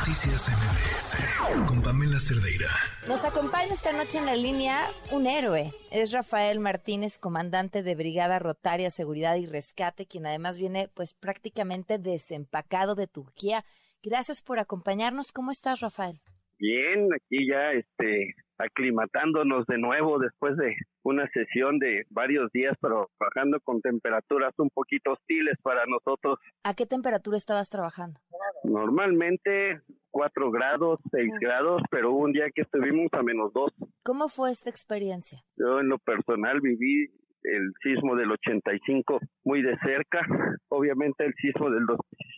Noticias MBS con Pamela Cerdeira. Nos acompaña esta noche en la línea un héroe. Es Rafael Martínez, comandante de Brigada Rotaria Seguridad y Rescate, quien además viene pues prácticamente desempacado de Turquía. Gracias por acompañarnos. ¿Cómo estás, Rafael? Bien, aquí ya este aclimatándonos de nuevo después de una sesión de varios días trabajando con temperaturas un poquito hostiles para nosotros. ¿A qué temperatura estabas trabajando? Normalmente 4 grados, 6 grados, pero un día que estuvimos a menos 2. ¿Cómo fue esta experiencia? Yo en lo personal viví el sismo del 85 muy de cerca, obviamente el sismo del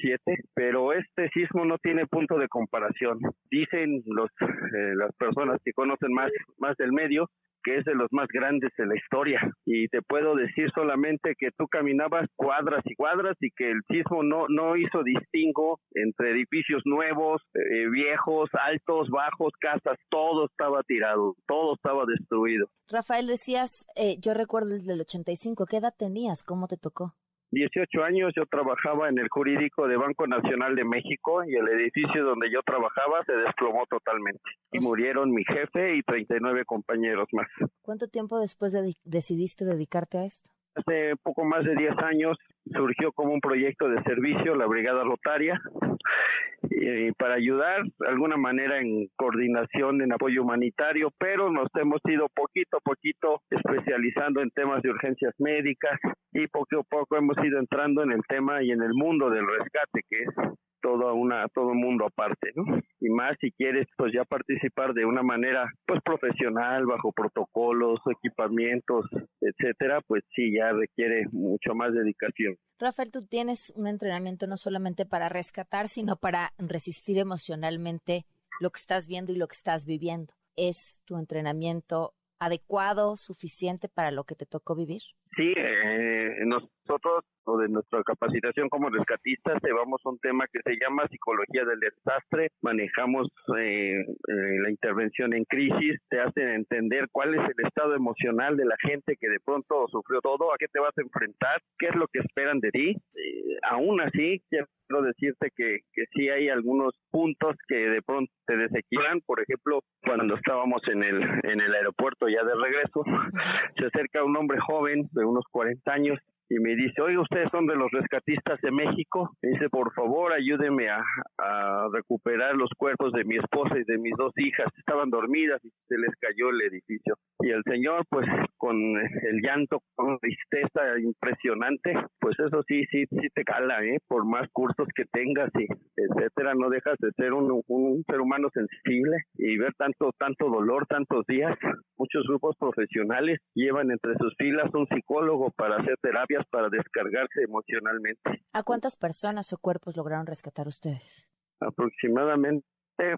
2007, pero este sismo no tiene punto de comparación. Dicen los eh, las personas que conocen más más del medio que es de los más grandes de la historia. Y te puedo decir solamente que tú caminabas cuadras y cuadras y que el sismo no, no hizo distingo entre edificios nuevos, eh, viejos, altos, bajos, casas, todo estaba tirado, todo estaba destruido. Rafael, decías, eh, yo recuerdo el del 85, ¿qué edad tenías? ¿Cómo te tocó? 18 años yo trabajaba en el jurídico de Banco Nacional de México y el edificio donde yo trabajaba se desplomó totalmente y murieron mi jefe y 39 compañeros más. ¿Cuánto tiempo después decidiste dedicarte a esto? Hace poco más de 10 años surgió como un proyecto de servicio la Brigada Rotaria y para ayudar de alguna manera en coordinación en apoyo humanitario, pero nos hemos ido poquito a poquito especializando en temas de urgencias médicas y poco a poco hemos ido entrando en el tema y en el mundo del rescate, que es todo una todo un mundo aparte, ¿no? Y más si quieres pues ya participar de una manera pues profesional bajo protocolos, equipamientos, etcétera, pues sí ya requiere mucho más dedicación. Rafael, tú tienes un entrenamiento no solamente para rescatar, sino para resistir emocionalmente lo que estás viendo y lo que estás viviendo. ¿Es tu entrenamiento adecuado, suficiente para lo que te tocó vivir? Sí, eh, nosotros o de nuestra capacitación como rescatistas llevamos un tema que se llama psicología del desastre, manejamos eh, eh, la intervención en crisis, te hacen entender cuál es el estado emocional de la gente que de pronto sufrió todo, a qué te vas a enfrentar, qué es lo que esperan de ti. Eh, aún así, quiero decirte que, que sí hay algunos puntos que de pronto te desequilibran, por ejemplo, cuando estábamos en el, en el aeropuerto ya de regreso, se acerca un hombre joven de unos 40 años y me dice, oiga, ustedes son de los rescatistas de México. Me dice, por favor, ayúdeme a, a, recuperar los cuerpos de mi esposa y de mis dos hijas. Estaban dormidas y se les cayó el edificio. Y el señor, pues, con el llanto, con tristeza impresionante, pues eso sí, sí, sí te cala, ¿eh? Por más cursos que tengas y etcétera, no dejas de ser un, un ser humano sensible y ver tanto, tanto dolor, tantos días. Muchos grupos profesionales llevan entre sus filas un psicólogo para hacer terapias para descargarse emocionalmente. ¿A cuántas personas o cuerpos lograron rescatar ustedes? Aproximadamente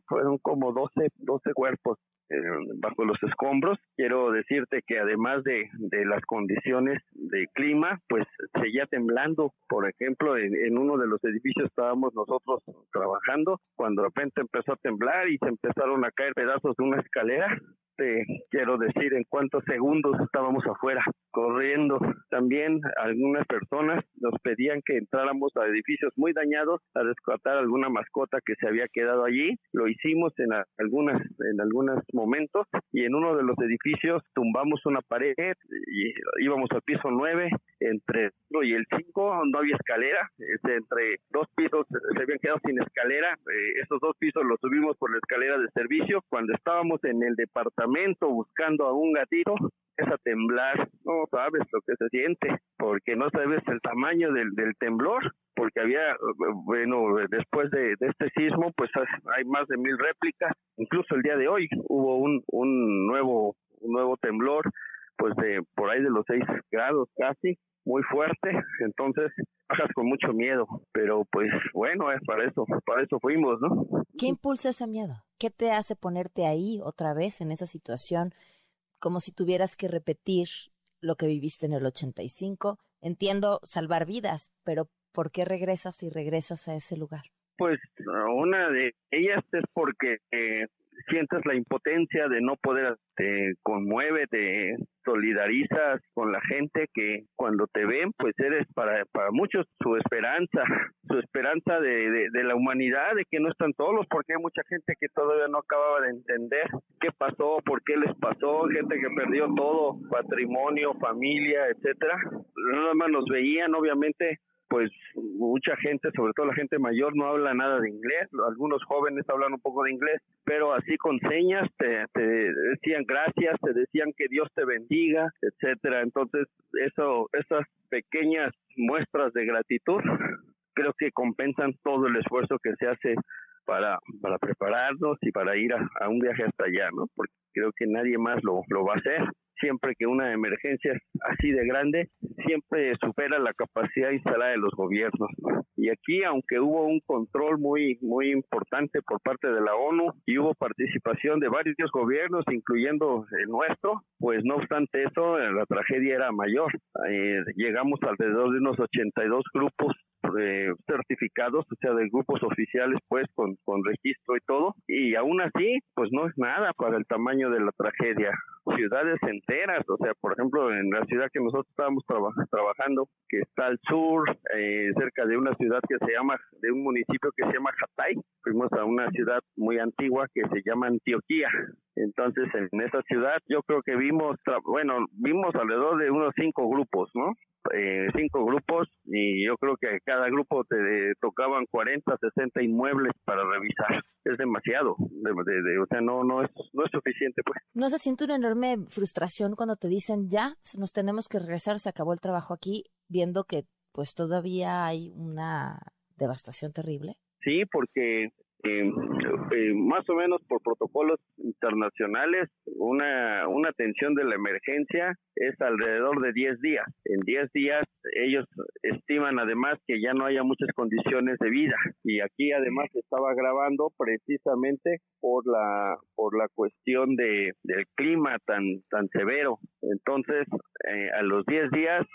fueron como 12, 12 cuerpos eh, bajo los escombros. Quiero decirte que además de, de, las condiciones de clima, pues seguía temblando. Por ejemplo, en, en, uno de los edificios estábamos nosotros trabajando cuando de repente empezó a temblar y se empezaron a caer pedazos de una escalera te quiero decir en cuántos segundos estábamos afuera corriendo. También algunas personas nos pedían que entráramos a edificios muy dañados a rescatar alguna mascota que se había quedado allí. Lo hicimos en algunas en algunos momentos y en uno de los edificios tumbamos una pared y íbamos al piso 9 entre y el 5 no había escalera, este, entre dos pisos se habían quedado sin escalera, eh, esos dos pisos los subimos por la escalera de servicio, cuando estábamos en el departamento buscando a un gatito, es a temblar, no sabes lo que se siente, porque no sabes el tamaño del, del temblor, porque había, bueno, después de, de, este sismo, pues hay más de mil réplicas, incluso el día de hoy hubo un, un nuevo, un nuevo temblor, pues de por ahí de los seis grados casi, muy fuerte, entonces bajas con mucho miedo, pero pues bueno, es para eso, para eso fuimos, ¿no? ¿Qué impulsa ese miedo? ¿Qué te hace ponerte ahí otra vez en esa situación como si tuvieras que repetir lo que viviste en el 85? Entiendo salvar vidas, pero ¿por qué regresas y regresas a ese lugar? Pues una de ellas es porque eh, sientes la impotencia de no poder, te conmueve, te solidarizas con la gente que cuando te ven, pues eres para, para muchos su esperanza, su esperanza de, de, la humanidad, de que no están solos, porque hay mucha gente que todavía no acababa de entender qué pasó, por qué les pasó, gente que perdió todo, patrimonio, familia, etcétera. Nada más nos veían, obviamente, pues mucha gente, sobre todo la gente mayor, no habla nada de inglés. Algunos jóvenes hablan un poco de inglés, pero así con señas te, decían gracias, te decían que Dios te bendiga, etcétera. Entonces, eso, esas pequeñas muestras de gratitud creo que compensan todo el esfuerzo que se hace para, para prepararnos y para ir a, un viaje hasta allá, ¿no? Porque creo que nadie más lo, lo va a hacer siempre que una emergencia así de grande, siempre supera la capacidad instalada de los gobiernos. Y aquí, aunque hubo un control muy, muy importante por parte de la ONU y hubo participación de varios gobiernos, incluyendo el nuestro, pues no obstante eso, la tragedia era mayor. Eh, llegamos alrededor de unos 82 grupos eh, certificados, o sea, de grupos oficiales, pues, con, con registro y todo, y aún así, pues no es nada para el tamaño de la tragedia. Ciudades enteras, o sea, por ejemplo, en la ciudad que nosotros estábamos trabajando, que está al sur, eh, cerca de una ciudad que se llama, de un municipio que se llama Hatay, fuimos a una ciudad muy antigua que se llama Antioquía. Entonces, en esa ciudad yo creo que vimos, bueno, vimos alrededor de unos cinco grupos, ¿no? Eh, cinco grupos y yo creo que cada grupo te tocaban 40, 60 inmuebles para revisar. Es demasiado, o sea, no no es no es suficiente pues. ¿No se siente una enorme frustración cuando te dicen ya nos tenemos que regresar, se acabó el trabajo aquí, viendo que pues todavía hay una devastación terrible? Sí, porque eh, más o menos por protocolos internacionales, una, una atención de la emergencia es alrededor de 10 días. En 10 días ellos estiman además que ya no haya muchas condiciones de vida y aquí además se estaba grabando precisamente por la por la cuestión de del clima tan tan severo. Entonces, eh, a los 10 días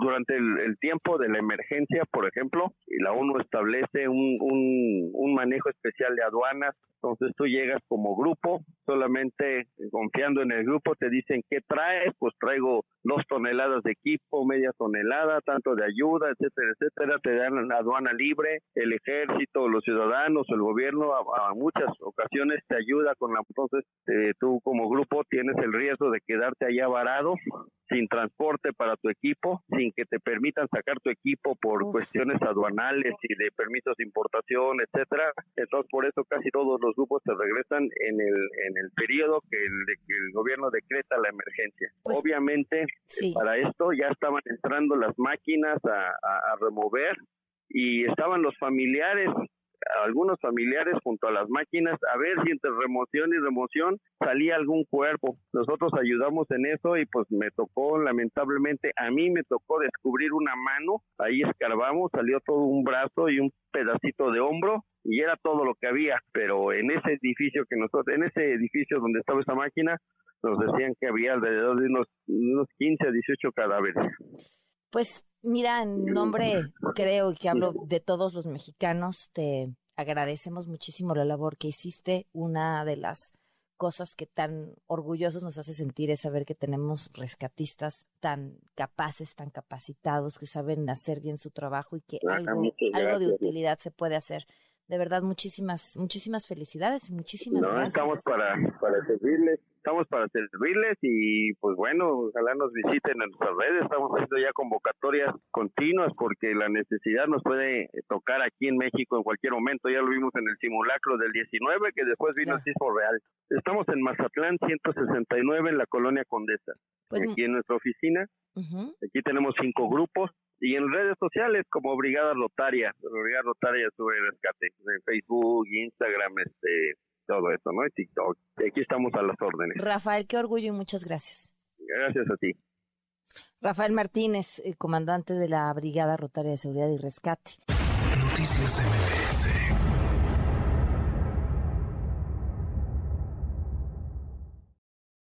durante el, tiempo de la emergencia, por ejemplo, la ONU establece un, un, un manejo especial de aduanas. Entonces tú llegas como grupo, solamente confiando en el grupo, te dicen qué traes, pues traigo dos toneladas de equipo, media tonelada, tanto de ayuda, etcétera, etcétera, te dan la aduana libre, el ejército, los ciudadanos, el gobierno, a, muchas ocasiones te ayuda con la, entonces eh, tú como grupo tienes el riesgo de quedarte allá varado, sin transporte para tu equipo, sin que te permitan sacar tu equipo por cuestiones aduanales y de permisos de importación, etcétera. Entonces por eso casi todos los grupos se regresan en el en el periodo que el, que el gobierno decreta la emergencia. Pues, Obviamente para esto ya estaban entrando las máquinas a, a remover y estaban los familiares algunos familiares junto a las máquinas a ver si entre remoción y remoción salía algún cuerpo. Nosotros ayudamos en eso y pues me tocó lamentablemente, a mí me tocó descubrir una mano, ahí escarbamos, salió todo un brazo y un pedacito de hombro y era todo lo que había, pero en ese edificio que nosotros, en ese edificio donde estaba esa máquina, nos decían que había alrededor de unos, unos 15 a 18 cadáveres. Pues mira, en nombre, creo que hablo de todos los mexicanos, te agradecemos muchísimo la labor que hiciste. Una de las cosas que tan orgullosos nos hace sentir es saber que tenemos rescatistas tan capaces, tan capacitados, que saben hacer bien su trabajo y que ah, algo, algo de utilidad se puede hacer de verdad muchísimas muchísimas felicidades y muchísimas no, gracias. Estamos para para servirles, estamos para servirles y pues bueno, ojalá nos visiten en nuestras redes, estamos haciendo ya convocatorias continuas porque la necesidad nos puede tocar aquí en México en cualquier momento, ya lo vimos en el simulacro del 19 que después vino el sismo real. Estamos en Mazatlán 169 en la colonia Condesa. Pues aquí en nuestra oficina. Aquí tenemos cinco grupos, y en redes sociales como Brigada Rotaria, Brigada Rotaria sobre rescate, en Facebook, Instagram, este, todo eso, ¿no? Y TikTok. Aquí estamos a las órdenes. Rafael, qué orgullo y muchas gracias. Gracias a ti. Rafael Martínez, eh, comandante de la Brigada Rotaria de Seguridad y Rescate. Noticias MBS